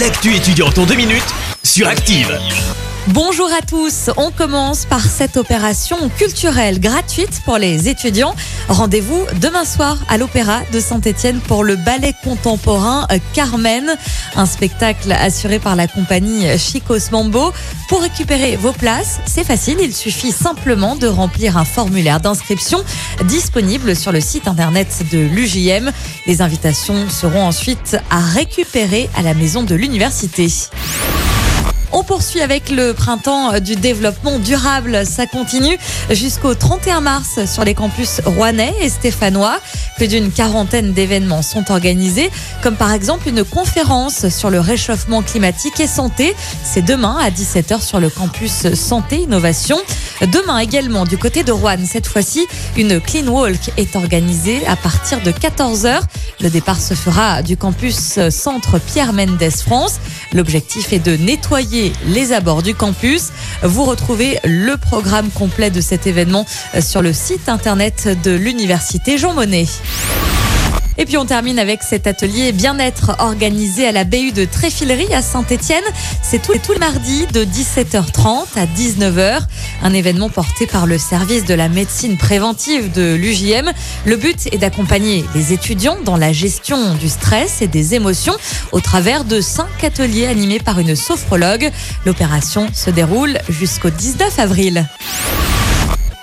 L'actu étudiante en deux minutes sur Active. Bonjour à tous, on commence par cette opération culturelle gratuite pour les étudiants. Rendez-vous demain soir à l'Opéra de Saint-Étienne pour le ballet contemporain Carmen, un spectacle assuré par la compagnie Chicos Mambo. Pour récupérer vos places, c'est facile, il suffit simplement de remplir un formulaire d'inscription disponible sur le site internet de l'UJM. Les invitations seront ensuite à récupérer à la maison de l'université. On poursuit avec le printemps du développement durable. Ça continue jusqu'au 31 mars sur les campus rouennais et stéphanois. Plus d'une quarantaine d'événements sont organisés, comme par exemple une conférence sur le réchauffement climatique et santé. C'est demain à 17h sur le campus Santé Innovation. Demain également du côté de Rouen, cette fois-ci, une clean walk est organisée à partir de 14h. Le départ se fera du campus centre Pierre Mendès France. L'objectif est de nettoyer les abords du campus. Vous retrouvez le programme complet de cet événement sur le site internet de l'université Jean Monnet. Et puis on termine avec cet atelier bien-être organisé à la BU de Tréfilerie à Saint-Étienne. C'est tout, tout le mardi de 17h30 à 19h. Un événement porté par le service de la médecine préventive de l'UJM. Le but est d'accompagner les étudiants dans la gestion du stress et des émotions au travers de cinq ateliers animés par une sophrologue. L'opération se déroule jusqu'au 19 avril.